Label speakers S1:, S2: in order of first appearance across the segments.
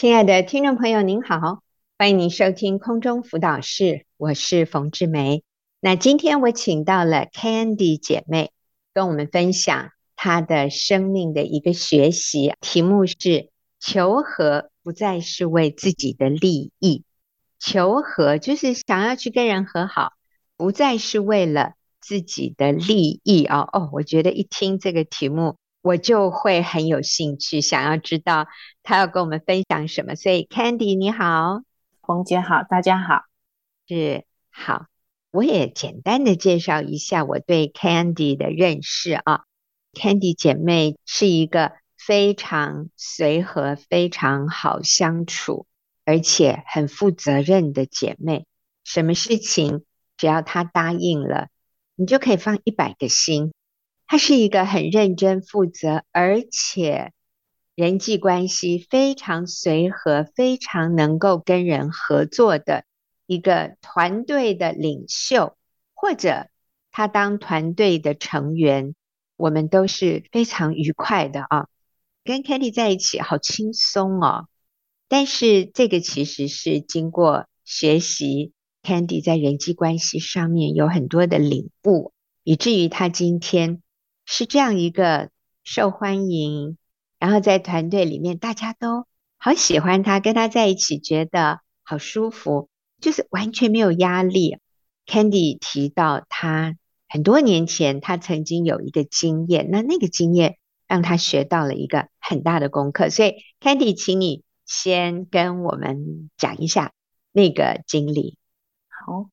S1: 亲爱的听众朋友，您好，欢迎您收听空中辅导室，我是冯志梅。那今天我请到了 Candy 姐妹，跟我们分享她的生命的一个学习，题目是求和不再是为自己的利益，求和就是想要去跟人和好，不再是为了自己的利益哦哦，我觉得一听这个题目。我就会很有兴趣，想要知道他要跟我们分享什么。所以，Candy 你好，
S2: 冯姐好，大家好，
S1: 是好。我也简单的介绍一下我对 Candy 的认识啊。Candy 姐妹是一个非常随和、非常好相处，而且很负责任的姐妹。什么事情只要她答应了，你就可以放一百个心。他是一个很认真负责，而且人际关系非常随和、非常能够跟人合作的一个团队的领袖，或者他当团队的成员，我们都是非常愉快的啊。跟 Candy 在一起好轻松哦。但是这个其实是经过学习，Candy 在人际关系上面有很多的领悟，以至于他今天。是这样一个受欢迎，然后在团队里面大家都好喜欢他，跟他在一起觉得好舒服，就是完全没有压力。Candy 提到他很多年前他曾经有一个经验，那那个经验让他学到了一个很大的功课。所以 Candy，请你先跟我们讲一下那个经历。
S2: 好。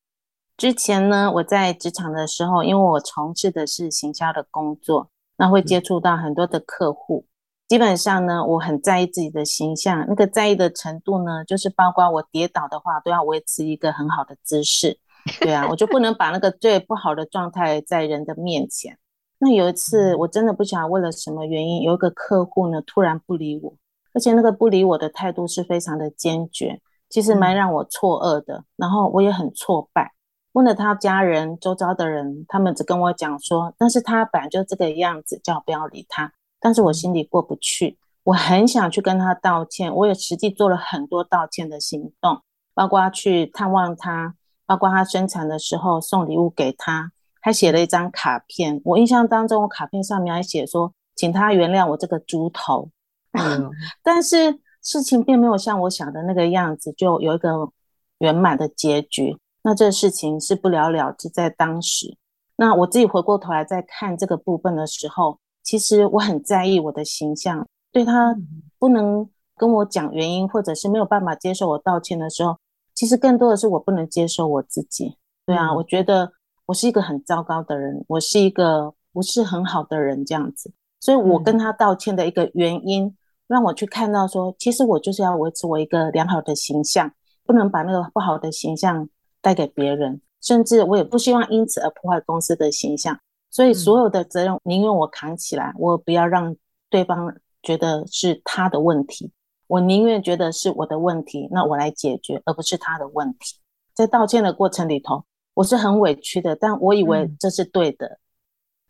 S2: 之前呢，我在职场的时候，因为我从事的是行销的工作，那会接触到很多的客户。基本上呢，我很在意自己的形象，那个在意的程度呢，就是包括我跌倒的话，都要维持一个很好的姿势。对啊，我就不能把那个最不好的状态在人的面前。那有一次，我真的不晓得为了什么原因，有一个客户呢突然不理我，而且那个不理我的态度是非常的坚决，其实蛮让我错愕的。然后我也很挫败。问了他家人、周遭的人，他们只跟我讲说，但是他本来就这个样子，叫我不要理他。但是我心里过不去，我很想去跟他道歉，我也实际做了很多道歉的行动，包括去探望他，包括他生产的时候送礼物给他，还写了一张卡片。我印象当中，我卡片上面还写说，请他原谅我这个猪头。嗯，但是事情并没有像我想的那个样子，就有一个圆满的结局。那这个事情是不了了之，在当时。那我自己回过头来再看这个部分的时候，其实我很在意我的形象。对他不能跟我讲原因，或者是没有办法接受我道歉的时候，其实更多的是我不能接受我自己。对啊，我觉得我是一个很糟糕的人，我是一个不是很好的人，这样子。所以我跟他道歉的一个原因，让我去看到说，其实我就是要维持我一个良好的形象，不能把那个不好的形象。带给别人，甚至我也不希望因此而破坏公司的形象，所以所有的责任宁愿我扛起来，我不要让对方觉得是他的问题，我宁愿觉得是我的问题，那我来解决，而不是他的问题。在道歉的过程里头，我是很委屈的，但我以为这是对的。
S1: 嗯、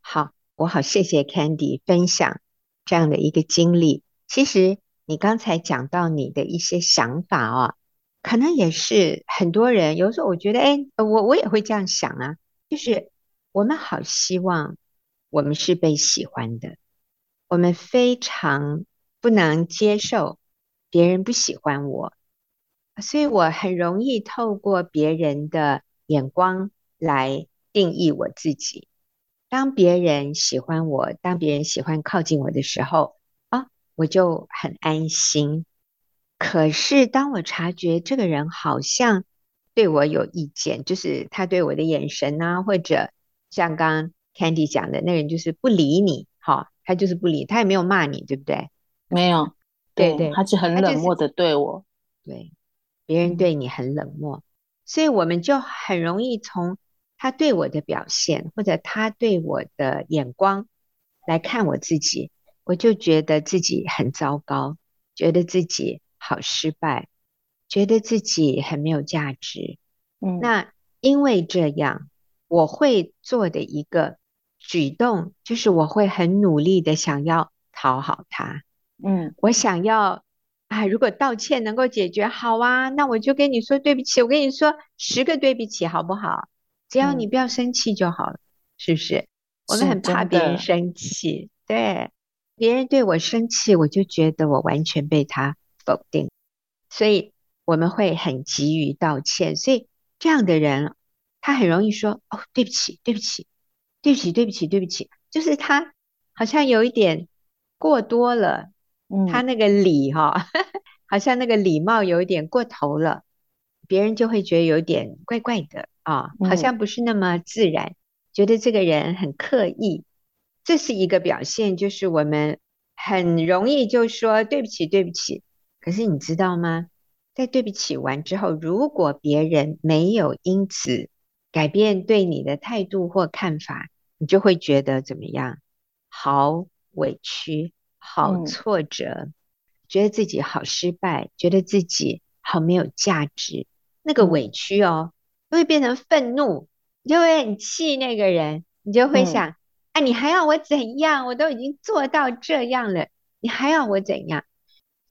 S1: 好，我好谢谢 Candy 分享这样的一个经历。其实你刚才讲到你的一些想法啊、哦。可能也是很多人，有时候我觉得，哎，我我也会这样想啊，就是我们好希望我们是被喜欢的，我们非常不能接受别人不喜欢我，所以我很容易透过别人的眼光来定义我自己。当别人喜欢我，当别人喜欢靠近我的时候，啊，我就很安心。可是，当我察觉这个人好像对我有意见，就是他对我的眼神啊，或者像刚刚 Candy 讲的，那个人就是不理你，好，他就是不理，他也没有骂你，对不对？
S2: 没有，对对，他是很冷漠的对我，
S1: 对，别人对你很冷漠，所以我们就很容易从他对我的表现，或者他对我的眼光来看我自己，我就觉得自己很糟糕，觉得自己。好失败，觉得自己很没有价值。嗯，那因为这样，我会做的一个举动，就是我会很努力的想要讨好他。嗯，我想要啊，如果道歉能够解决，好啊，那我就跟你说对不起。我跟你说十个对不起，好不好？只要你不要生气就好了，嗯、是不是？我们很怕别人生气，对，别人对我生气，我就觉得我完全被他否定，所以我们会很急于道歉。所以这样的人，他很容易说：“哦，对不起，对不起，对不起，对不起，对不起。”就是他好像有一点过多了。他那个礼哈、哦，好像那个礼貌有一点过头了，别人就会觉得有点怪怪的啊，好像不是那么自然，觉得这个人很刻意，这是一个表现，就是我们很容易就说对不起，对不起。可是你知道吗？在对不起完之后，如果别人没有因此改变对你的态度或看法，你就会觉得怎么样？好委屈。好挫折，嗯、觉得自己好失败，觉得自己好没有价值，那个委屈哦，会变成愤怒，你就会很气那个人，你就会想，哎、嗯啊，你还要我怎样？我都已经做到这样了，你还要我怎样？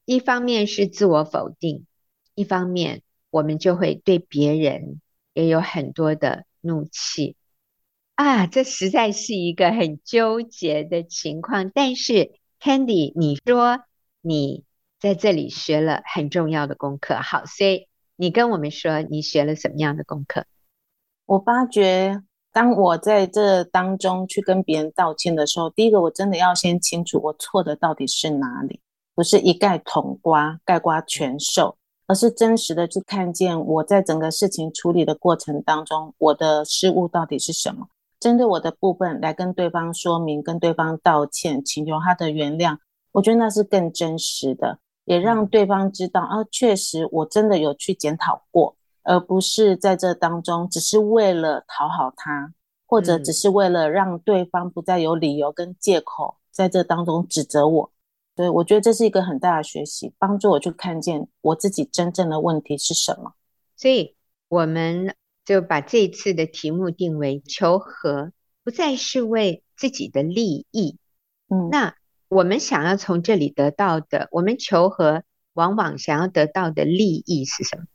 S1: 一方面是自我否定，一方面我们就会对别人也有很多的怒气啊，这实在是一个很纠结的情况，但是。Candy，你说你在这里学了很重要的功课，好，所以你跟我们说你学了什么样的功课？
S2: 我发觉，当我在这当中去跟别人道歉的时候，第一个我真的要先清楚我错的到底是哪里，不是一概统瓜、概瓜全受，而是真实的去看见我在整个事情处理的过程当中，我的失误到底是什么。针对我的部分来跟对方说明，跟对方道歉，请求他的原谅，我觉得那是更真实的，也让对方知道啊，确实我真的有去检讨过，而不是在这当中只是为了讨好他，或者只是为了让对方不再有理由跟借口在这当中指责我。所以我觉得这是一个很大的学习，帮助我去看见我自己真正的问题是什么。
S1: 所以我们。就把这一次的题目定为求和，不再是为自己的利益。嗯，那我们想要从这里得到的，我们求和往往想要得到的利益是什么？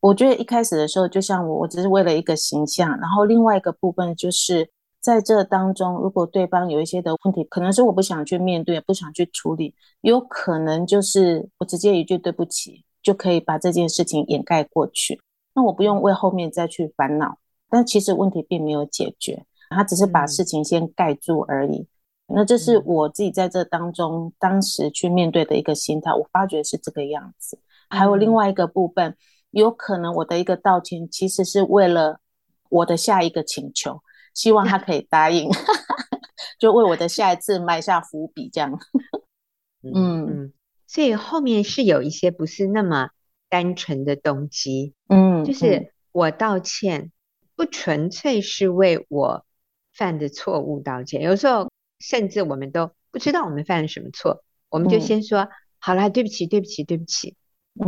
S2: 我觉得一开始的时候，就像我，我只是为了一个形象。然后另外一个部分就是在这当中，如果对方有一些的问题，可能是我不想去面对，不想去处理，有可能就是我直接一句对不起，就可以把这件事情掩盖过去。那我不用为后面再去烦恼，但其实问题并没有解决，他只是把事情先盖住而已。嗯、那这是我自己在这当中当时去面对的一个心态，我发觉是这个样子。还有另外一个部分，有可能我的一个道歉其实是为了我的下一个请求，希望他可以答应，就为我的下一次埋下伏笔，这样。
S1: 嗯 嗯，所以后面是有一些不是那么。单纯的动机，
S2: 嗯，
S1: 就是我道歉不纯粹是为我犯的错误道歉，有时候甚至我们都不知道我们犯了什么错，我们就先说好啦，对不起，对不起，对不起。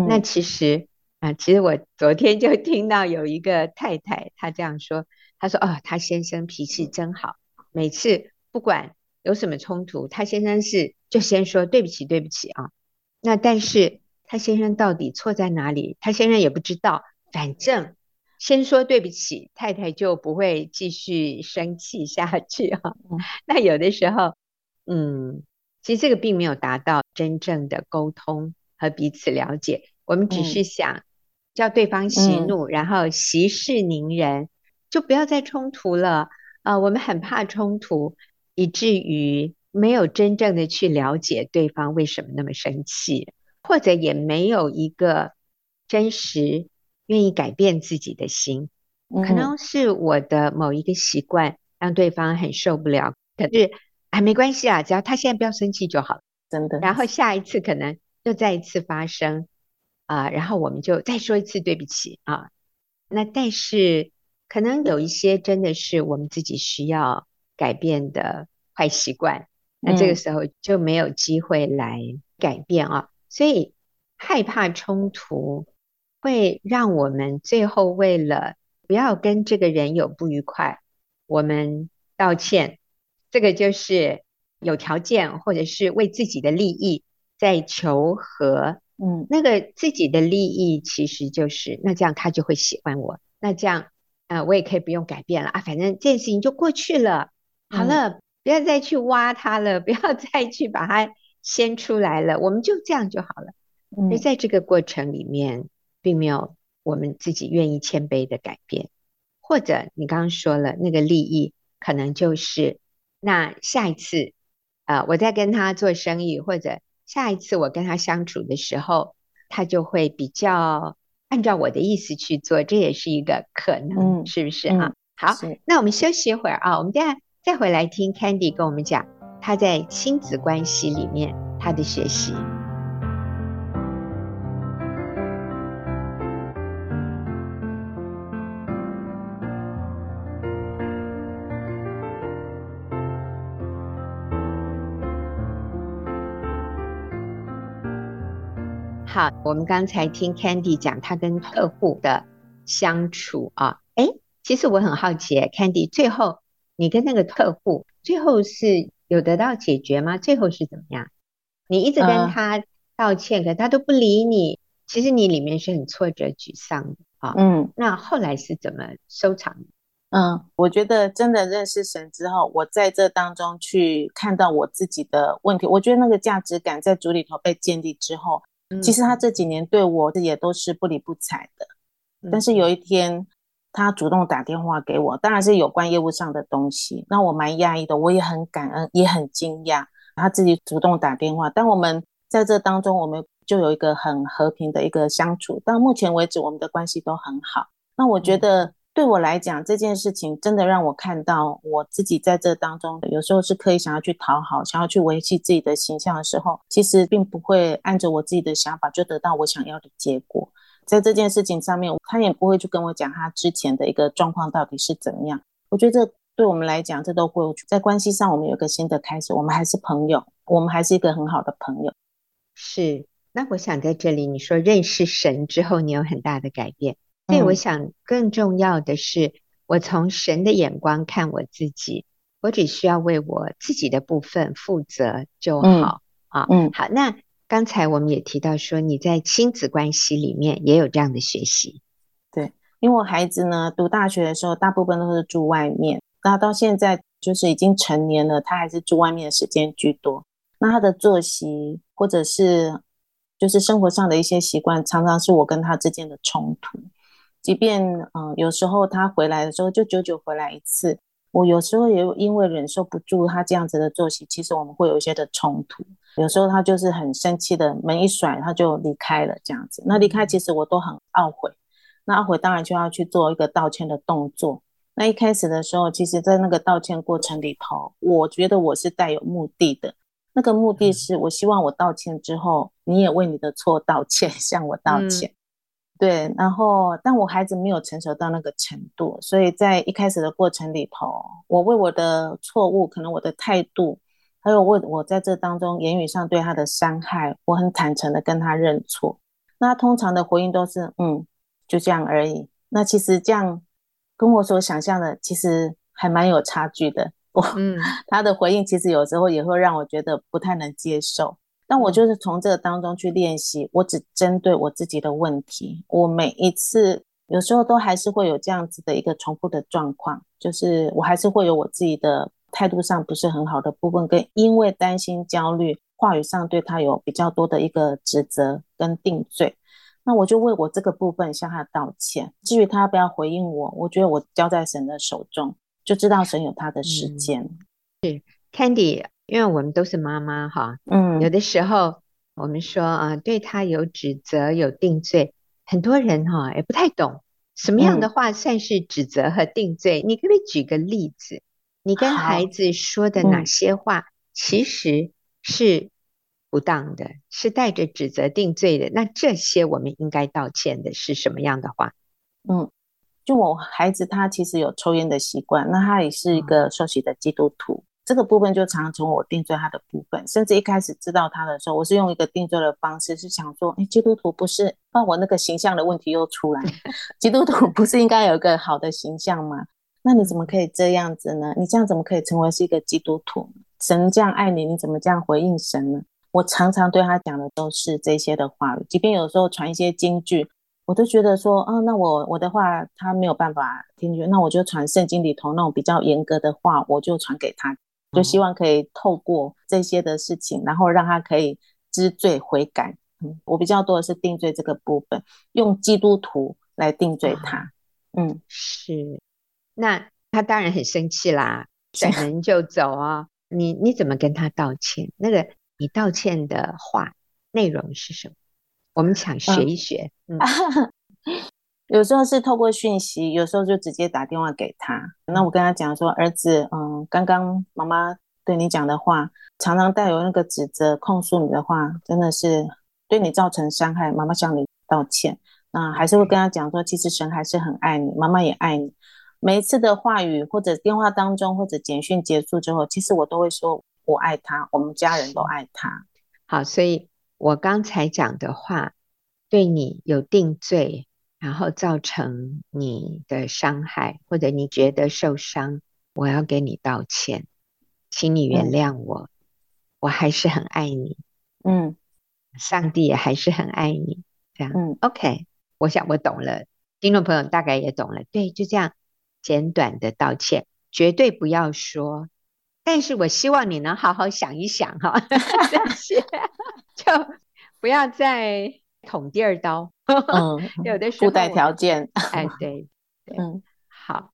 S1: 那其实啊，其实我昨天就听到有一个太太她这样说，她说哦，他先生脾气真好，每次不管有什么冲突，他先生是就先说对不起，对不起啊。那但是。他先生到底错在哪里？他先生也不知道，反正先说对不起，太太就不会继续生气下去啊。那有的时候，嗯，其实这个并没有达到真正的沟通和彼此了解。我们只是想叫对方息怒，然后息事宁人，就不要再冲突了啊。我们很怕冲突，以至于没有真正的去了解对方为什么那么生气。或者也没有一个真实愿意改变自己的心，可能是我的某一个习惯让对方很受不了。可是啊，没关系啊，只要他现在不要生气就好，
S2: 真的。
S1: 然后下一次可能又再一次发生啊，然后我们就再说一次对不起啊。那但是可能有一些真的是我们自己需要改变的坏习惯，那这个时候就没有机会来改变啊。所以害怕冲突，会让我们最后为了不要跟这个人有不愉快，我们道歉。这个就是有条件，或者是为自己的利益在求和嗯，那个自己的利益其实就是，那这样他就会喜欢我，那这样，呃，我也可以不用改变了啊，反正这件事情就过去了，好了，嗯、不要再去挖它了，不要 再去把它掀出来了，我们就这样就好了。嗯，所以在这个过程里面，并没有我们自己愿意谦卑的改变，或者你刚刚说了那个利益，可能就是那下一次，呃，我在跟他做生意，或者。下一次我跟他相处的时候，他就会比较按照我的意思去做，这也是一个可能，嗯、是不是啊？嗯、好，那我们休息一会儿啊，我们再再回来听 Candy 跟我们讲他在亲子关系里面他的学习。好，我们刚才听 Candy 讲他跟客户的相处啊，哎，其实我很好奇，Candy 最后你跟那个客户最后是有得到解决吗？最后是怎么样？你一直跟他道歉，呃、可他都不理你，其实你里面是很挫折、沮丧的啊。嗯，那后来是怎么收场的？
S2: 嗯，我觉得真的认识神之后，我在这当中去看到我自己的问题，我觉得那个价值感在主里头被建立之后。其实他这几年对我也都是不理不睬的，但是有一天他主动打电话给我，当然是有关业务上的东西。那我蛮讶异的，我也很感恩，也很惊讶，他自己主动打电话。但我们在这当中，我们就有一个很和平的一个相处，到目前为止我们的关系都很好。那我觉得。对我来讲，这件事情真的让我看到我自己在这当中，有时候是刻意想要去讨好，想要去维系自己的形象的时候，其实并不会按着我自己的想法就得到我想要的结果。在这件事情上面，他也不会去跟我讲他之前的一个状况到底是怎么样。我觉得这对我们来讲，这都会在关系上我们有个新的开始，我们还是朋友，我们还是一个很好的朋友。
S1: 是。那我想在这里，你说认识神之后，你有很大的改变。所以我想，更重要的是，我从神的眼光看我自己，我只需要为我自己的部分负责就好、嗯、啊。嗯，好。那刚才我们也提到说，你在亲子关系里面也有这样的学习。
S2: 对，因为我孩子呢，读大学的时候，大部分都是住外面，那到现在就是已经成年了，他还是住外面的时间居多。那他的作息或者是就是生活上的一些习惯，常常是我跟他之间的冲突。即便嗯、呃，有时候他回来的时候就久久回来一次，我有时候也因为忍受不住他这样子的作息，其实我们会有一些的冲突。有时候他就是很生气的门一甩，他就离开了这样子。那离开其实我都很懊悔，那懊悔当然就要去做一个道歉的动作。那一开始的时候，其实在那个道歉过程里头，我觉得我是带有目的的，那个目的是我希望我道歉之后，你也为你的错道歉，向我道歉。嗯对，然后但我孩子没有成熟到那个程度，所以在一开始的过程里头，我为我的错误，可能我的态度，还有为我在这当中言语上对他的伤害，我很坦诚的跟他认错。那通常的回应都是嗯，就这样而已。那其实这样跟我所想象的其实还蛮有差距的。我嗯，他的回应其实有时候也会让我觉得不太能接受。那我就是从这个当中去练习，我只针对我自己的问题。我每一次有时候都还是会有这样子的一个重复的状况，就是我还是会有我自己的态度上不是很好的部分，跟因为担心焦虑，话语上对他有比较多的一个指责跟定罪。那我就为我这个部分向他道歉。至于他要不要回应我，我觉得我交在神的手中，就知道神有他的时间。
S1: 是、嗯、Candy。因为我们都是妈妈哈，嗯，有的时候我们说啊，对他有指责、有定罪，很多人哈也不太懂什么样的话算是指责和定罪。嗯、你可不可以举个例子？你跟孩子说的哪些话其实是不当的，嗯、是带着指责、定罪的？那这些我们应该道歉的是什么样的话？
S2: 嗯，就我孩子他其实有抽烟的习惯，那他也是一个受洗的基督徒。嗯这个部分就常常成为我定罪他的部分，甚至一开始知道他的时候，我是用一个定罪的方式，是想说，哎，基督徒不是，那我那个形象的问题又出来，基督徒不是应该有一个好的形象吗？那你怎么可以这样子呢？你这样怎么可以成为是一个基督徒？神这样爱你，你怎么这样回应神呢？我常常对他讲的都是这些的话语，即便有时候传一些金句，我都觉得说，啊，那我我的话他没有办法听觉，那我就传圣经里头那种比较严格的话，我就传给他，就希望可以透过这些的事情，然后让他可以知罪悔改。嗯，我比较多的是定罪这个部分，用基督徒来定罪他。嗯，
S1: 是，那他当然很生气啦，转门就走啊。你你怎么跟他道歉？那个你道歉的话内容是什么？我们想学一学。嗯，
S2: 嗯 有时候是透过讯息，有时候就直接打电话给他。那我跟他讲说，儿子，嗯，刚刚妈妈对你讲的话，常常带有那个指责、控诉你的话，真的是对你造成伤害。妈妈向你道歉。那还是会跟他讲说，其实神还是很爱你，妈妈也爱你。每一次的话语，或者电话当中，或者简讯结束之后，其实我都会说我爱他，我们家人都爱他。
S1: 好，所以我刚才讲的话对你有定罪，然后造成你的伤害，或者你觉得受伤，我要给你道歉，请你原谅我，嗯、我还是很爱你。嗯，上帝也还是很爱你。这样，嗯，OK，我想我懂了，听众朋友大概也懂了。对，就这样。简短的道歉，绝对不要说。但是我希望你能好好想一想哈，这些 就不要再捅第二刀。嗯，有的时候
S2: 附带条件。
S1: 哎，对，对，嗯，好，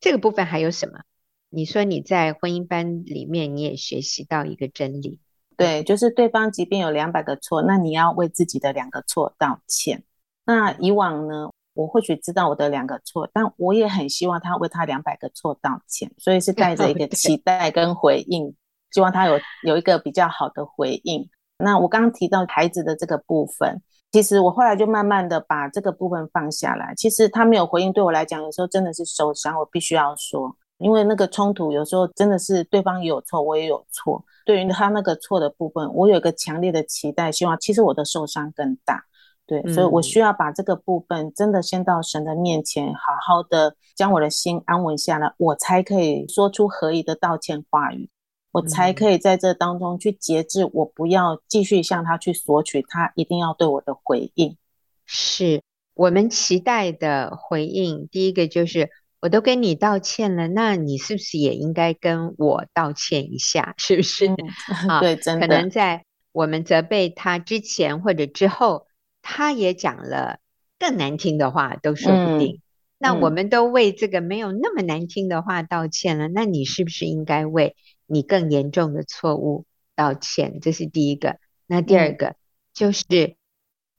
S1: 这个部分还有什么？你说你在婚姻班里面你也学习到一个真理，
S2: 对，就是对方即便有两百个错，那你要为自己的两个错道歉。那以往呢？我或许知道我的两个错，但我也很希望他为他两百个错道歉，所以是带着一个 期待跟回应，希望他有有一个比较好的回应。那我刚刚提到孩子的这个部分，其实我后来就慢慢的把这个部分放下来。其实他没有回应，对我来讲，有时候真的是受伤。我必须要说，因为那个冲突有时候真的是对方也有错，我也有错。对于他那个错的部分，我有一个强烈的期待，希望其实我的受伤更大。对，所以我需要把这个部分真的先到神的面前，好好的将我的心安稳下来，我才可以说出合宜的道歉话语，我才可以在这当中去节制，我不要继续向他去索取，他一定要对我的回应。
S1: 是我们期待的回应。第一个就是，我都跟你道歉了，那你是不是也应该跟我道歉一下？是不是？
S2: 嗯、对，真的。
S1: 可能在我们责备他之前或者之后。他也讲了更难听的话，都说不定。嗯、那我们都为这个没有那么难听的话道歉了，嗯、那你是不是应该为你更严重的错误道歉？这是第一个。那第二个、嗯、就是，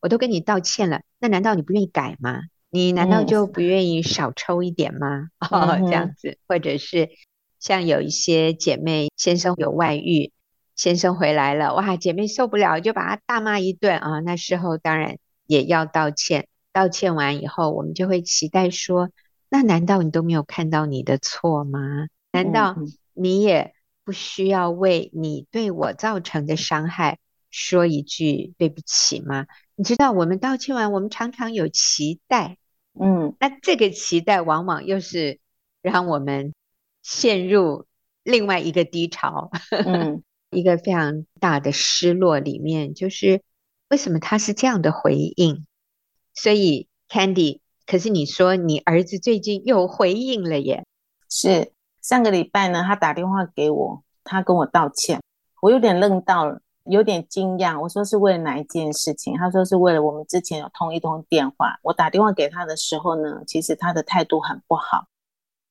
S1: 我都跟你道歉了，那难道你不愿意改吗？你难道就不愿意少抽一点吗？嗯、哦，这样子，或者是像有一些姐妹先生有外遇。先生回来了，哇！姐妹受不了，就把他大骂一顿啊。那事后当然也要道歉，道歉完以后，我们就会期待说：那难道你都没有看到你的错吗？难道你也不需要为你对我造成的伤害说一句对不起吗？你知道，我们道歉完，我们常常有期待，嗯，那这个期待往往又是让我们陷入另外一个低潮，嗯。一个非常大的失落里面，就是为什么他是这样的回应？所以，Candy，可是你说你儿子最近又回应了耶？
S2: 是上个礼拜呢，他打电话给我，他跟我道歉，我有点愣到了，有点惊讶。我说是为了哪一件事情？他说是为了我们之前有通一通电话。我打电话给他的时候呢，其实他的态度很不好。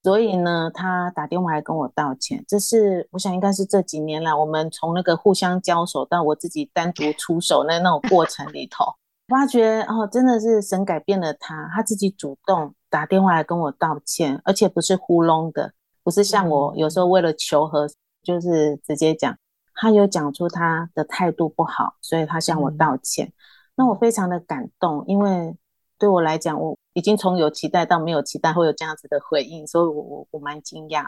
S2: 所以呢，他打电话来跟我道歉，这是我想应该是这几年来我们从那个互相交手到我自己单独出手那那种过程里头，发觉哦，真的是神改变了他，他自己主动打电话来跟我道歉，而且不是糊弄的，不是像我有时候为了求和，就是直接讲，他有讲出他的态度不好，所以他向我道歉，那我非常的感动，因为对我来讲，我。已经从有期待到没有期待，会有这样子的回应，所以我我我蛮惊讶。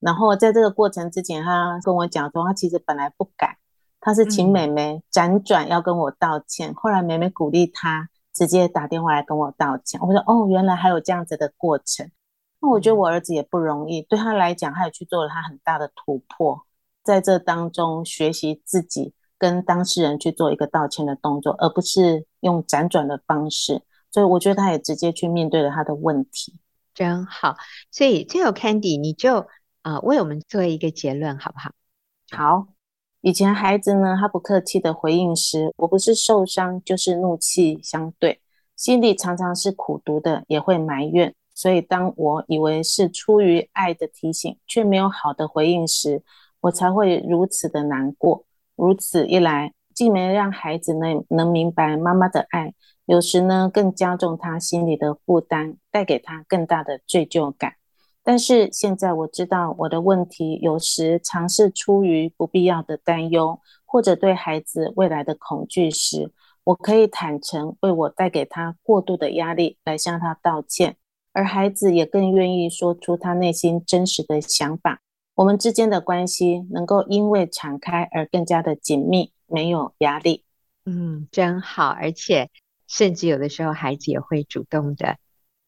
S2: 然后在这个过程之前，他跟我讲说，他其实本来不敢，他是请妹妹辗转要跟我道歉。嗯、后来妹妹鼓励他，直接打电话来跟我道歉。我说哦，原来还有这样子的过程。那我觉得我儿子也不容易，对他来讲，他也去做了他很大的突破，在这当中学习自己跟当事人去做一个道歉的动作，而不是用辗转的方式。所以我觉得他也直接去面对了他的问题，
S1: 真好。所以最后 Candy，你就啊、呃、为我们做一个结论好不好？
S2: 好。以前孩子呢，他不客气的回应时，我不是受伤就是怒气相对，心里常常是苦毒的，也会埋怨。所以当我以为是出于爱的提醒，却没有好的回应时，我才会如此的难过。如此一来，既没让孩子呢能明白妈妈的爱，有时呢更加重他心里的负担，带给他更大的罪疚感。但是现在我知道我的问题，有时常是出于不必要的担忧，或者对孩子未来的恐惧时，我可以坦诚为我带给他过度的压力来向他道歉，而孩子也更愿意说出他内心真实的想法。我们之间的关系能够因为敞开而更加的紧密，没有压力。
S1: 嗯，真好，而且甚至有的时候孩子也会主动的。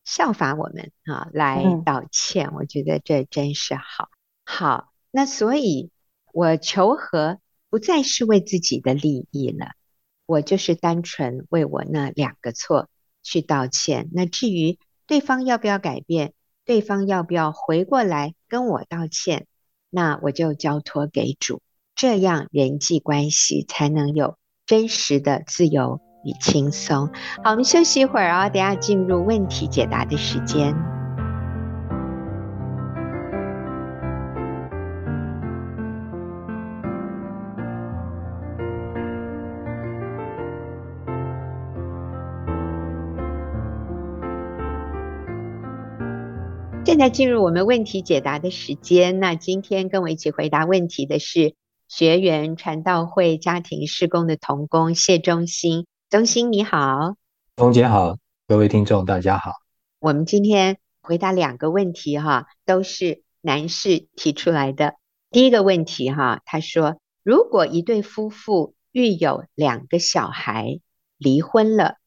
S1: 效法我们啊，来道歉，嗯，我觉得这真是好。好，那所以，我求和不再是为自己的利益了，我就是单纯为我那两个错去道歉。那至于对方要不要改变，对方要不要回过来跟我道歉，那我就交托给主，这样人际关系才能有真实的自由。与轻松。好，我们休息一会儿啊，等下进入问题解答的时间。现在进入我们问题解答的时间。那今天跟我一起回答问题的是学员传道会家庭施工的童工谢忠兴。忠兴你好，
S3: 童姐好，各位听众大家好。
S1: 我们今天回答两个问题哈，都是男士提出来的。第一个问题哈，他说：如果一对夫妇育有两个小孩，离婚了，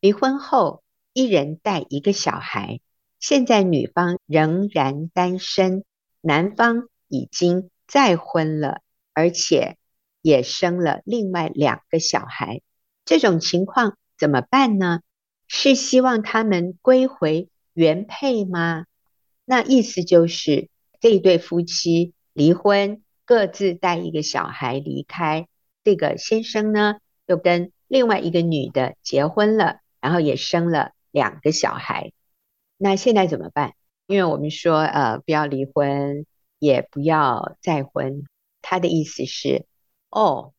S1: 离婚后一人带一个小孩，现在女方仍然单身，男方已经再婚了，而且也生了另外两个小孩。这种情况怎么办呢？是希望他们归回原配吗？那意思就是这一对夫妻离婚，各自带一个小孩离开。这个先生呢，又跟另外一个女的结婚了，然后也生了两个小孩。那现在怎么办？因为我们说，呃，不要离婚，也不要再婚。他的意思是，哦，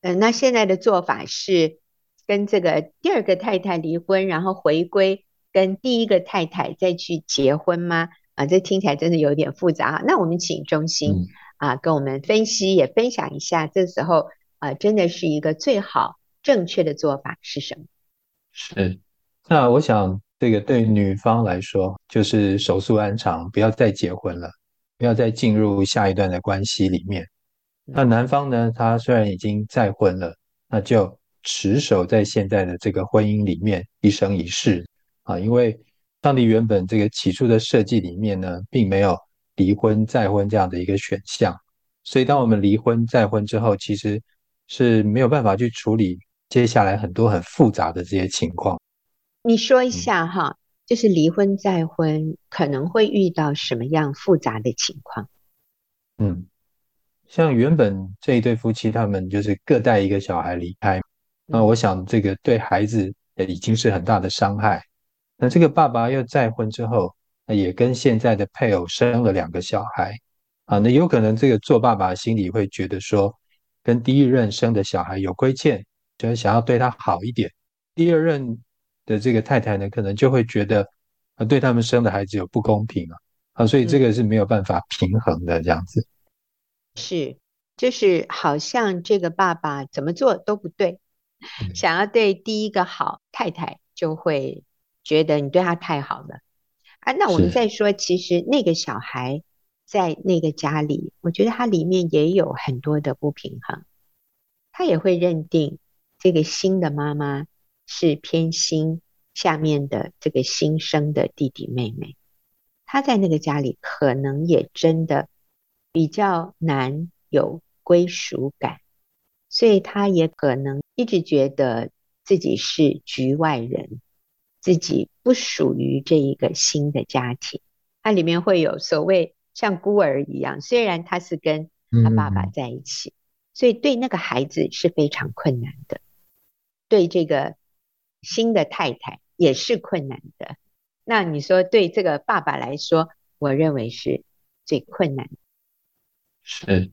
S1: 嗯、呃，那现在的做法是。跟这个第二个太太离婚，然后回归跟第一个太太再去结婚吗？啊，这听起来真的有点复杂哈。那我们请中心啊，跟我们分析也分享一下，这时候啊，真的是一个最好正确的做法是什么？
S3: 是，那我想这个对女方来说，就是手速安长，不要再结婚了，不要再进入下一段的关系里面。那男方呢，他虽然已经再婚了，那就。持守在现在的这个婚姻里面一生一世啊，因为上帝原本这个起初的设计里面呢，并没有离婚再婚这样的一个选项，所以当我们离婚再婚之后，其实是没有办法去处理接下来很多很复杂的这些情况。
S1: 你说一下哈，就是离婚再婚可能会遇到什么样复杂的情况？
S3: 嗯，像原本这一对夫妻，他们就是各带一个小孩离开。那我想，这个对孩子也已经是很大的伤害。那这个爸爸又再婚之后，也跟现在的配偶生了两个小孩啊。那有可能这个做爸爸心里会觉得说，跟第一任生的小孩有亏欠，就是想要对他好一点。第二任的这个太太呢，可能就会觉得啊，对他们生的孩子有不公平啊啊，所以这个是没有办法平衡的这样子。
S1: 是，就是好像这个爸爸怎么做都不对。想要对第一个好太太，就会觉得你对他太好了啊。那我们再说，其实那个小孩在那个家里，我觉得他里面也有很多的不平衡。他也会认定这个新的妈妈是偏心下面的这个新生的弟弟妹妹。他在那个家里可能也真的比较难有归属感。所以他也可能一直觉得自己是局外人，自己不属于这一个新的家庭。它里面会有所谓像孤儿一样，虽然他是跟他爸爸在一起，嗯、所以对那个孩子是非常困难的，对这个新的太太也是困难的。那你说对这个爸爸来说，我认为是最困难的。
S3: 是。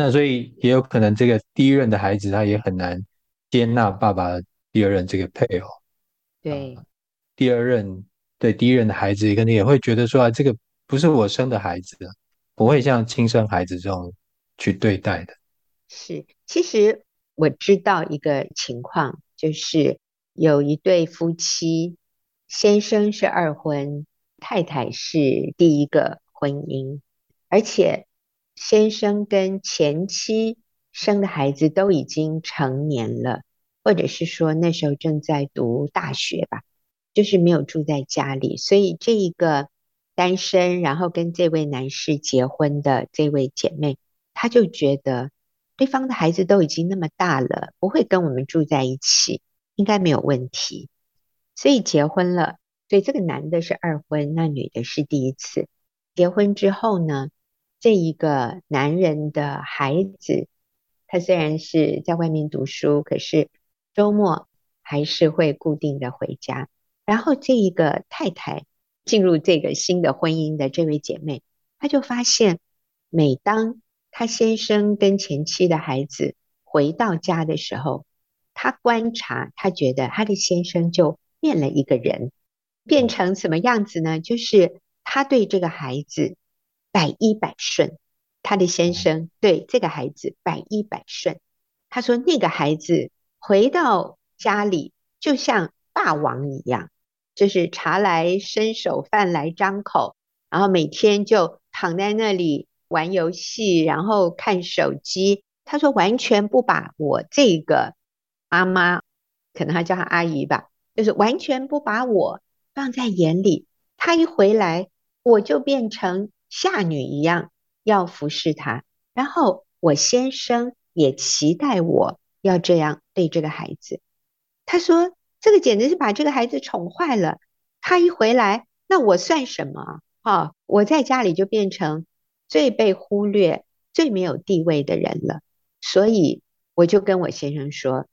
S3: 那所以也有可能，这个第一任的孩子他也很难接纳爸爸第二任这个配偶。
S1: 对，
S3: 呃、第二任对第一任的孩子，可能也会觉得说啊，这个不是我生的孩子，不会像亲生孩子这种去对待的。
S1: 是，其实我知道一个情况，就是有一对夫妻，先生是二婚，太太是第一个婚姻，而且。先生跟前妻生的孩子都已经成年了，或者是说那时候正在读大学吧，就是没有住在家里。所以这一个单身，然后跟这位男士结婚的这位姐妹，她就觉得对方的孩子都已经那么大了，不会跟我们住在一起，应该没有问题，所以结婚了。所以这个男的是二婚，那女的是第一次结婚之后呢，这一个男人的孩子，他虽然是在外面读书，可是周末还是会固定的回家。然后这一个太太进入这个新的婚姻的这位姐妹，她就发现，每当她先生跟前妻的孩子回到家的时候，她观察，她觉得她的先生就变了一个人，变成什么样子呢？就是他对这个孩子。百依百顺，他的先生对这个孩子百依百顺。他说那个孩子回到家里就像霸王一样，就是茶来伸手，饭来张口，然后每天就躺在那里玩游戏，然后看手机。他说完全不把我这个妈妈，可能还叫她阿姨吧，就是完全不把我放在眼里。她一回来，我就变成。下女一样要服侍她，然后我先生也期待我要这样对这个孩子。他说：“这个简直是把这个孩子宠坏了。他一回来，那我算什么？啊，我在家里就变成最被忽略、最没有地位的人了。所以我就跟我先生说，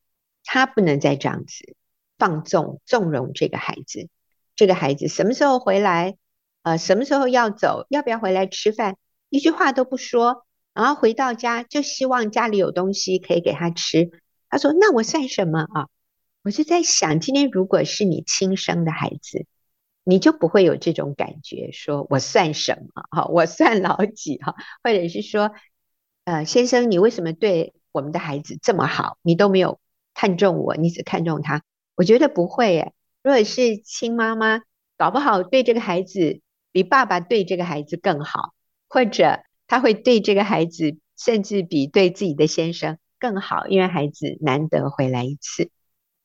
S1: 他不能再这样子放纵、纵容这个孩子。这个孩子什么时候回来？”呃，什么时候要走？要不要回来吃饭？一句话都不说，然后回到家就希望家里有东西可以给他吃。他说：“那我算什么啊？”我就在想，今天如果是你亲生的孩子，你就不会有这种感觉，说我算什么？哈，我算老几？哈，或者是说，呃，先生，你为什么对我们的孩子这么好？你都没有看中我，你只看中他。我觉得不会耶。如果是亲妈妈，搞不好对这个孩子。比爸爸对这个孩子更好，或者他会对这个孩子，甚至比对自己的先生更好，因为孩子难得回来一次，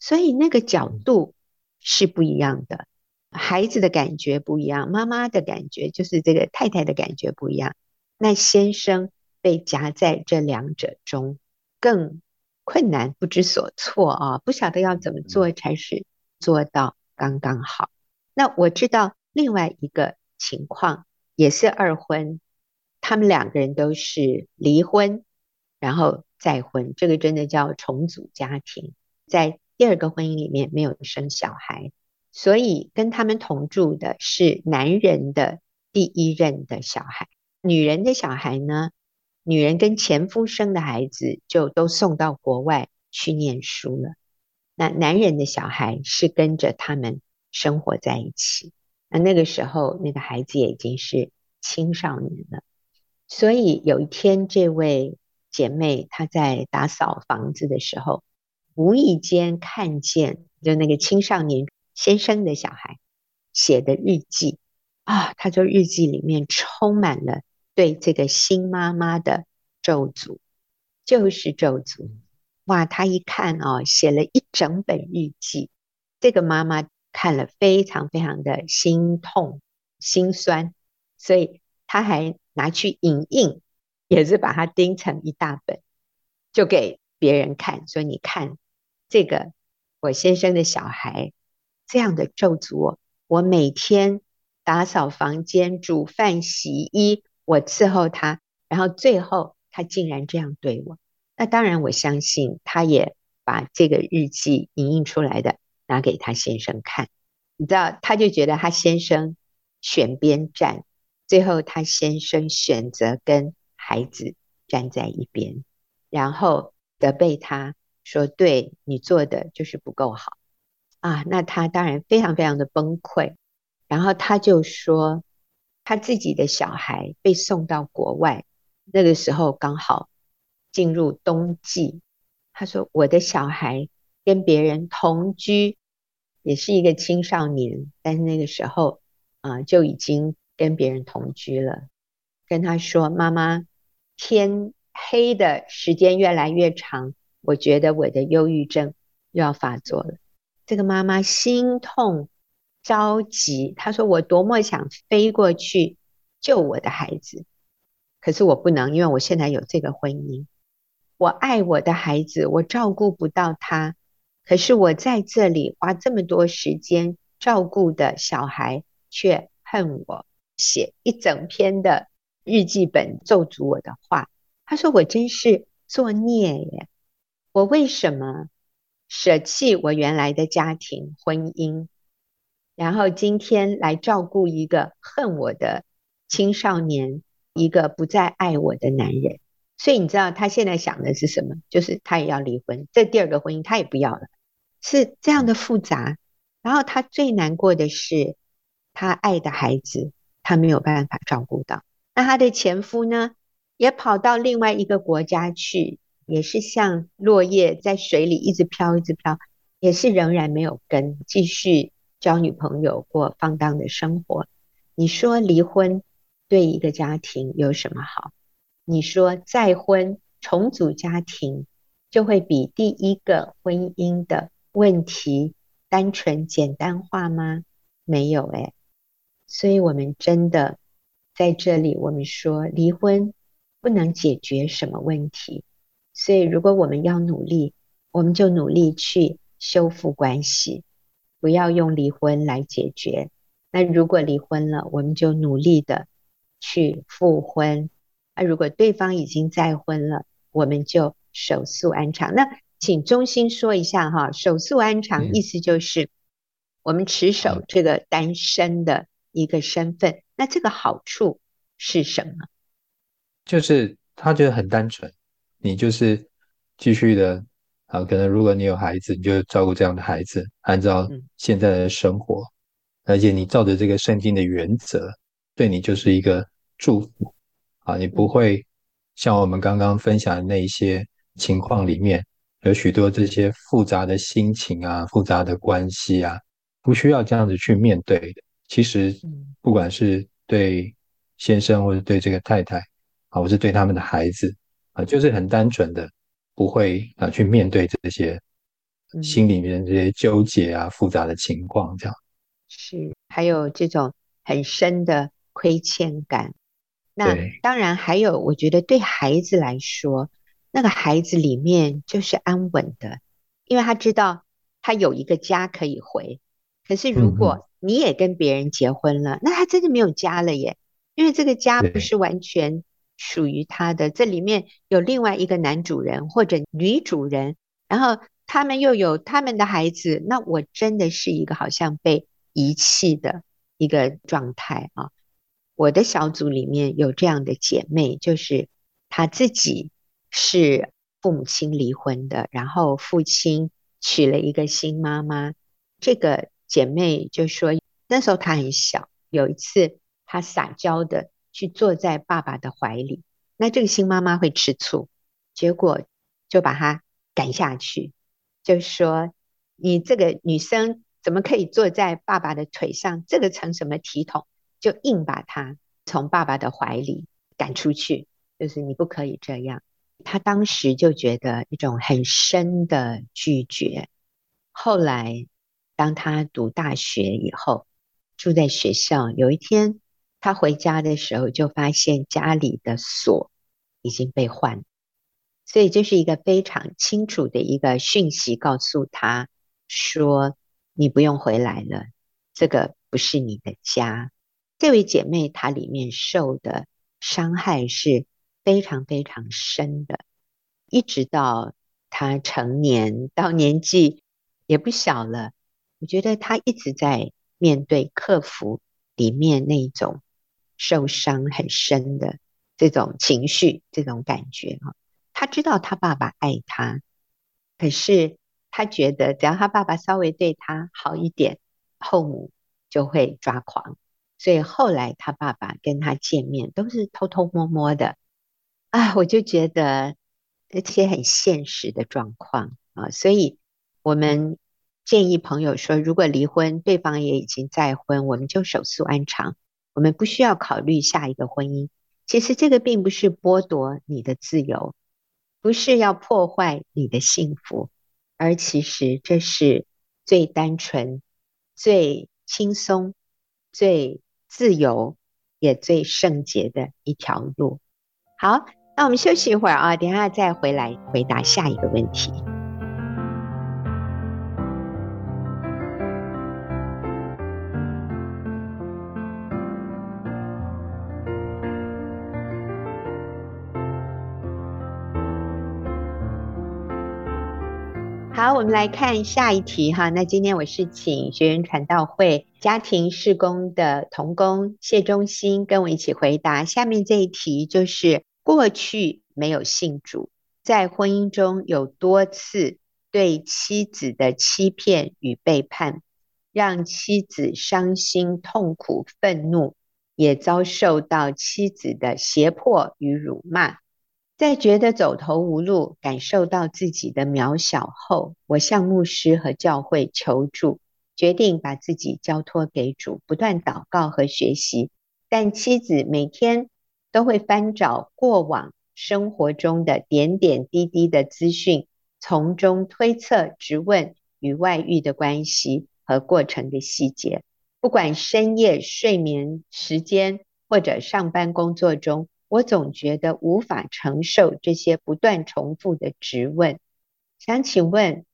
S1: 所以那个角度是不一样的，孩子的感觉不一样，妈妈的感觉就是这个太太的感觉不一样，那先生被夹在这两者中更困难，不知所措啊，不晓得要怎么做才是做到刚刚好。那我知道另外一个。情况也是二婚，他们两个人都是离婚，然后再婚，这个真的叫重组家庭，在第二个婚姻里面没有生小孩，所以跟他们同住的是男人的第一任的小孩，女人的小孩呢，女人跟前夫生的孩子就都送到国外去念书了，那男人的小孩是跟着他们生活在一起。那那个时候，那个孩子也已经是青少年了。所以有一天，这位姐妹她在打扫房子的时候，无意间看见就那个青少年先生的小孩写的日记啊，他说日记里面充满了对这个新妈妈的咒诅，就是咒诅。哇，他一看哦，写了一整本日记，这个妈妈。看了非常非常的心痛心酸，所以他还拿去影印，也是把它钉成一大本，就给别人看，说你看这个我先生的小孩这样的咒诅我，我每天打扫房间、煮饭、洗衣，我伺候他，然后最后他竟然这样对我。那当然，我相信他也把这个日记影印出来的拿给他先生看，你知道，他就觉得他先生选边站，最后他先生选择跟孩子站在一边，然后。责备他说：“对你做的就是不够好啊！”那他当然非常非常的崩溃。然后他就说，他自己的小孩被送到国外，那个时候刚好进入冬季。他说：“我的小孩跟别人同居，也是一个青少年，但是那个时候啊就已经跟别人同居了。”跟他说：“妈妈，天。”黑的时间越来越长，我觉得我的忧郁症又要发作了。这个妈妈心痛着急，他说：“我多么想飞过去救我的孩子，可是我不能，因为我现在有这个婚姻。我爱我的孩子，我照顾不到他，可是我在这里花这么多时间照顾的小孩却恨我，写一整篇的日记本咒诅我的话。”他说：“我真是作孽耶！我为什么舍弃我原来的家庭婚姻，然后今天来照顾一个恨我的青少年，一个不再爱我的男人？所以你知道他现在想的是什么？就是他也要离婚，这第二个婚姻他也不要了，是这样的复杂。然后他最难过的是，他爱的孩子他没有办法照顾到。那他的前夫呢？”也跑到另外一个国家去，也是像落叶在水里一直飘，一直飘，也是仍然没有根，继续交女朋友，过放荡的生活。你说离婚对一个家庭有什么好？你说再婚重组家庭就会比第一个婚姻的问题单纯简单化吗？没有诶。所以我们真的在这里，我们说离婚。不能解决什么问题，所以如果我们要努力，我们就努力去修复关系，不要用离婚来解决。那如果离婚了，我们就努力的去复婚。那如果对方已经再婚了，我们就守素安常。那请中心说一下哈，守素安常意思就是我们持守这个单身的一个身份。那这个好处是什么？
S3: 就是他觉得很单纯，你就是继续的啊，可能如果你有孩子，你就照顾这样的孩子，按照现在的生活，而且你照着这个圣经的原则，对你就是一个祝福啊，你不会像我们刚刚分享的那一些情况里面，有许多这些复杂的心情啊、复杂的关系啊，不需要这样子去面对的。其实，不管是对先生或者对这个太太。啊，我是对他们的孩子啊，就是很单纯的，不会啊去面对这些心里面这些纠结啊、复杂的情况，这样
S1: 是还有这种很深的亏欠感。那当然还有，我觉得对孩子来说，那个孩子里面就是安稳的，因为他知道他有一个家可以回。可是如果你也跟别人结婚了，嗯、那他真的没有家了耶，因为这个家不是完全。属于他的，这里面有另外一个男主人或者女主人，然后他们又有他们的孩子，那我真的是一个好像被遗弃的一个状态啊！我的小组里面有这样的姐妹，就是她自己是父母亲离婚的，然后父亲娶了一个新妈妈。这个姐妹就说，那时候她很小，有一次她撒娇的。去坐在爸爸的怀里，那这个新妈妈会吃醋，结果就把她赶下去，就说：“你这个女生怎么可以坐在爸爸的腿上？这个成什么体统？”就硬把她从爸爸的怀里赶出去，就是你不可以这样。她当时就觉得一种很深的拒绝。后来，当她读大学以后，住在学校，有一天。他回家的时候，就发现家里的锁已经被换，所以这是一个非常清楚的一个讯息，告诉他说：“你不用回来了，这个不是你的家。”这位姐妹她里面受的伤害是非常非常深的，一直到她成年，到年纪也不小了，我觉得她一直在面对克服里面那种受伤很深的这种情绪、这种感觉哈。他知道他爸爸爱他，可是他觉得只要他爸爸稍微对他好一点，后母就会抓狂。所以后来他爸爸跟他见面都是偷偷摸摸的。啊，我就觉得这些很现实的状况啊。所以我们建议朋友说，如果离婚，对方也已经再婚，我们就手速安长，我们不需要考虑下一个婚姻。其实这个并不是剥夺你的自由。不是要破坏你的幸福，而其实这是最单纯、最轻松、最自由，也最圣洁的一条路。好，那我们休息一会儿啊，等下再回来回答下一个问题。我们来看下一题哈。那今天我是请学员传道会家庭事工的同工谢忠兴跟我一起回答。下面这一题就是：过去没有信主，在婚姻中有多次对妻子的欺骗与背叛，让妻子伤心、痛苦、愤怒，也遭受到妻子的胁迫与辱骂。在觉得走投无路，感受到自己的渺小后，我向牧师和教会求助，决定把自己交托给主，不断祷告和学习。但妻子每天都会翻找过往生活中的点点滴滴的资讯，从中推测、质问与外遇的关系和过程的细节。不管深夜睡眠时间或者上班工作中。我总觉得无法承受这些不断重复的质问，想请问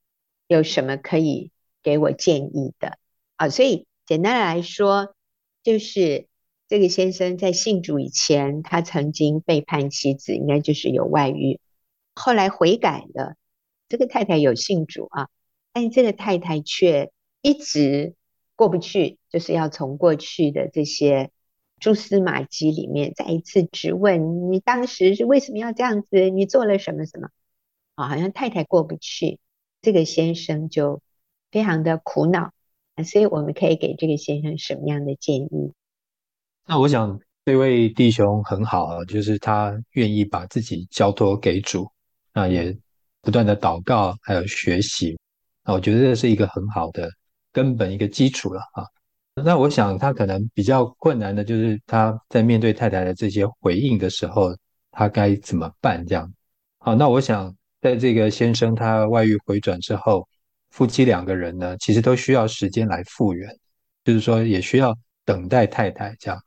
S1: 有什么可以给我建议的啊？所以简单来说，就是这个先生在信主以前，他曾经背叛妻子，应该就是有外遇，后来悔改了。这个太太有信主啊，但这个太太却一直过不去，就是要从过去的这些。蛛丝马迹里面再一次质问，你当时是为什么要这样子？你做了什么什么？啊，好像太太过不去，这个先生就非常的苦恼。所以我们可以给这个先生什么样的建议？
S3: 那我想这位弟兄很好啊，就是他愿意把自己交托给主，那也不断的祷告，还有学习。那我觉得这是一个很好的根本，一个基础了啊。那我想他可能比较困难的就是他在面对太太的这些回应的时候，他该怎么办？这样。好，那我想在这个先生他外遇回转之后，夫妻两个人呢，其实都需要时间来复原，就是说也需要等待太太这样。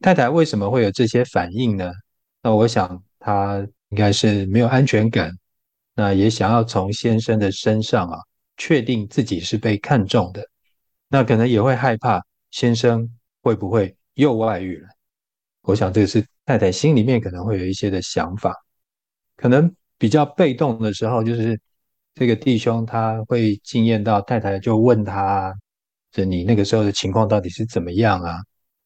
S3: 太太为什么会有这些反应呢？那我想他应该是没有安全感，那也想要从先生的身上啊，确定自己是被看中的，那可能也会害怕。先生会不会又外遇了？我想这个是太太心里面可能会有一些的想法，可能比较被动的时候，就是这个弟兄他会惊艳到太太就问他，这你那个时候的情况到底是怎么样啊？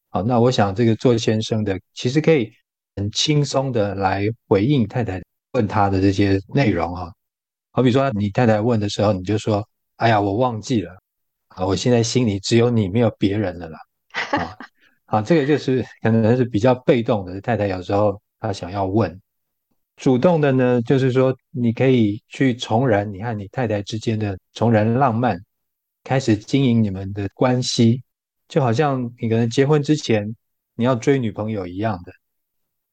S3: 好，那我想这个做先生的其实可以很轻松的来回应太太问他的这些内容啊。好比说你太太问的时候，你就说：“哎呀，我忘记了。”啊，我现在心里只有你，没有别人了啦。啊，好，这个就是可能是比较被动的太太，有时候她想要问，主动的呢，就是说你可以去重燃你和你太太之间的重燃浪漫，开始经营你们的关系，就好像你可能结婚之前你要追女朋友一样的，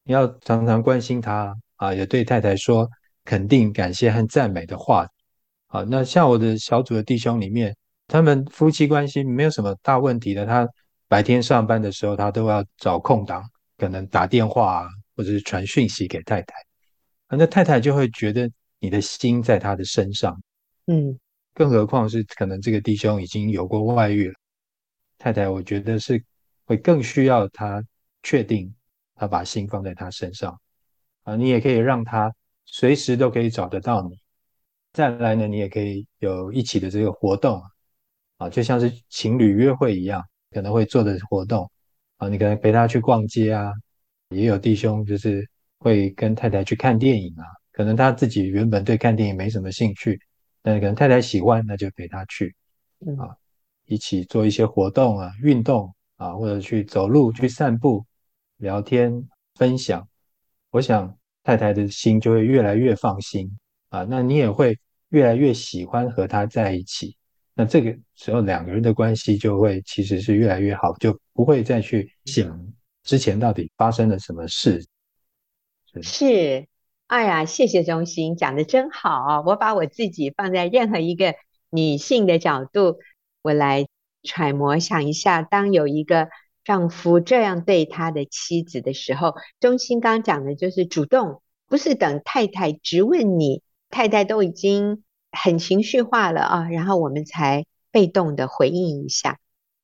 S3: 你要常常关心她啊，也对太太说肯定、感谢和赞美的话。好，那像我的小组的弟兄里面。他们夫妻关系没有什么大问题的。他白天上班的时候，他都要找空档，可能打电话啊，或者是传讯息给太太。那太太就会觉得你的心在他的身上。
S1: 嗯，
S3: 更何况是可能这个弟兄已经有过外遇了，太太，我觉得是会更需要他确定他把心放在他身上啊。你也可以让他随时都可以找得到你。再来呢，你也可以有一起的这个活动啊，就像是情侣约会一样，可能会做的活动啊，你可能陪他去逛街啊，也有弟兄就是会跟太太去看电影啊，可能他自己原本对看电影没什么兴趣，但是可能太太喜欢，那就陪他去啊，一起做一些活动啊，运动啊，或者去走路、去散步、聊天、分享，我想太太的心就会越来越放心。啊，那你也会越来越喜欢和他在一起，那这个时候两个人的关系就会其实是越来越好，就不会再去想之前到底发生了什么事。
S1: 是，是，哎呀，谢谢中心讲得真好！我把我自己放在任何一个女性的角度，我来揣摩想一下，当有一个丈夫这样对他的妻子的时候，中心刚讲的就是主动，不是等太太质问你。太太都已经很情绪化了啊，然后我们才被动的回应一下。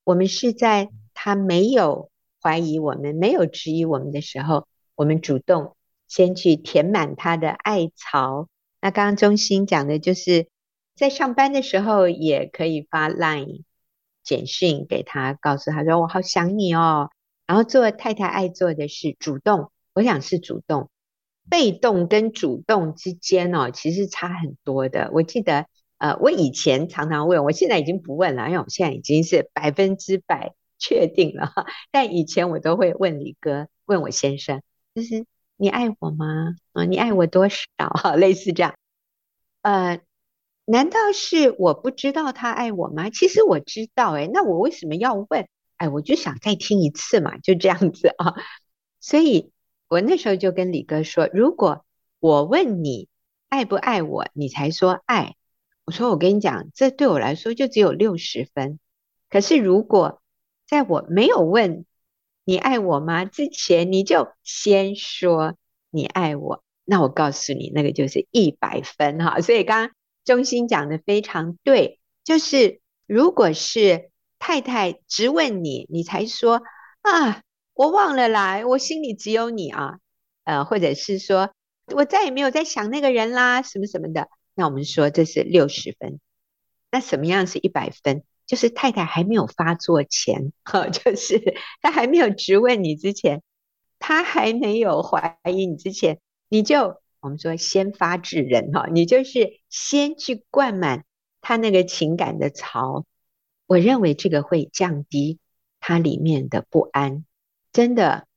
S1: 我们是在他没有怀疑我们、没有质疑我们的时候，我们主动先去填满他的爱槽。那刚刚中心讲的就是，在上班的时候也可以发 Line 简讯给他，告诉他说：“我好想你哦。”然后做太太爱做的事，主动，我想是主动。被动跟主动之间哦，其实差很多的。我记得，呃，我以前常常问，我现在已经不问了，因为我现在已经是百分之百确定了。但以前我都会问李哥，问我先生，就是你爱我吗？啊，你爱我多少？哈，类似这样。呃，难道是我不知道他爱我吗？其实我知道，哎，那我为什么要问？哎，我就想再听一次嘛，就这样子啊。所以。我那时候就跟李哥说：“如果我问你爱不爱我，你才说爱，我说我跟你讲，这对我来说就只有六十分。可是如果在我没有问你爱我吗之前，你就先说你爱我，那我告诉你，那个就是一百分哈。所以刚刚中心讲的非常对，就是如果是太太直问你，你才说啊。”我忘了啦，我心里只有你啊，呃，或者是说我再也没有在想那个人啦，什么什么的。那我们说这是六十分，那什么样是一百分？就是太太还没有发作前，哈，就是他还没有质问你之前，他还没有怀疑你之前，你就我们说先发制人哈，你就是先去灌满他那个情感的槽。我认为这个会降低他里面的不安。真的，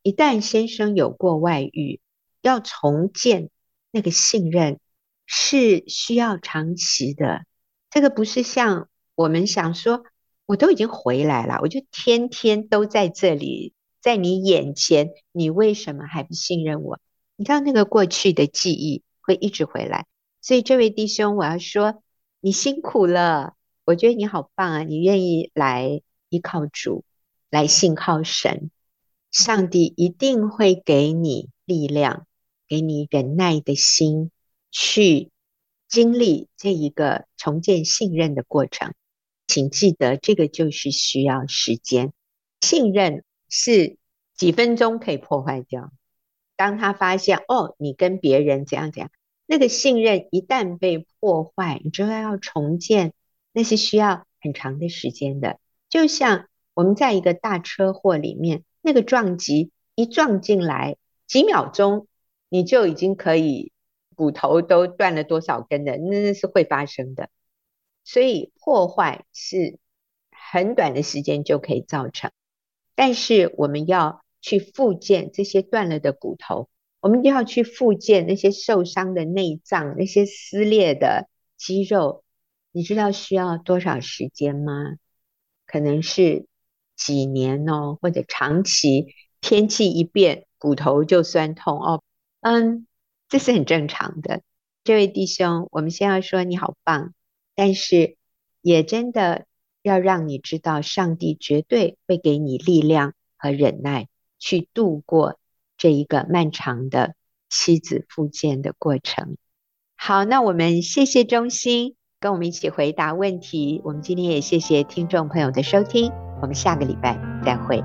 S1: 一旦先生有过外遇，要重建那个信任是需要长期的。这个不是像我们想说，我都已经回来了，我就天天都在这里，在你眼前，你为什么还不信任我？你知道那个过去的记忆会一直回来。所以这位弟兄，我要说，你辛苦了，我觉得你好棒啊，你愿意来依靠主。来信靠神，上帝一定会给你力量，给你忍耐的心，去经历这一个重建信任的过程。请记得，这个就是需要时间。信任是几分钟可以破坏掉。当他发现哦，你跟别人怎样怎样，那个信任一旦被破坏，你知道要重建，那是需要很长的时间的。就像。我们在一个大车祸里面，那个撞击一撞进来，几秒钟你就已经可以骨头都断了多少根的，那那是会发生的。所以破坏是很短的时间就可以造成，但是我们要去复健这些断了的骨头，我们要去复健那些受伤的内脏、那些撕裂的肌肉。你知道需要多少时间吗？可能是。几年哦，或者长期天气一变，骨头就酸痛哦。嗯，这是很正常的。这位弟兄，我们先要说你好棒，但是也真的要让你知道，上帝绝对会给你力量和忍耐，去度过这一个漫长的妻子复健的过程。好，那我们谢谢中心跟我们一起回答问题。我们今天也谢谢听众朋友的收听，我们下个礼拜再会。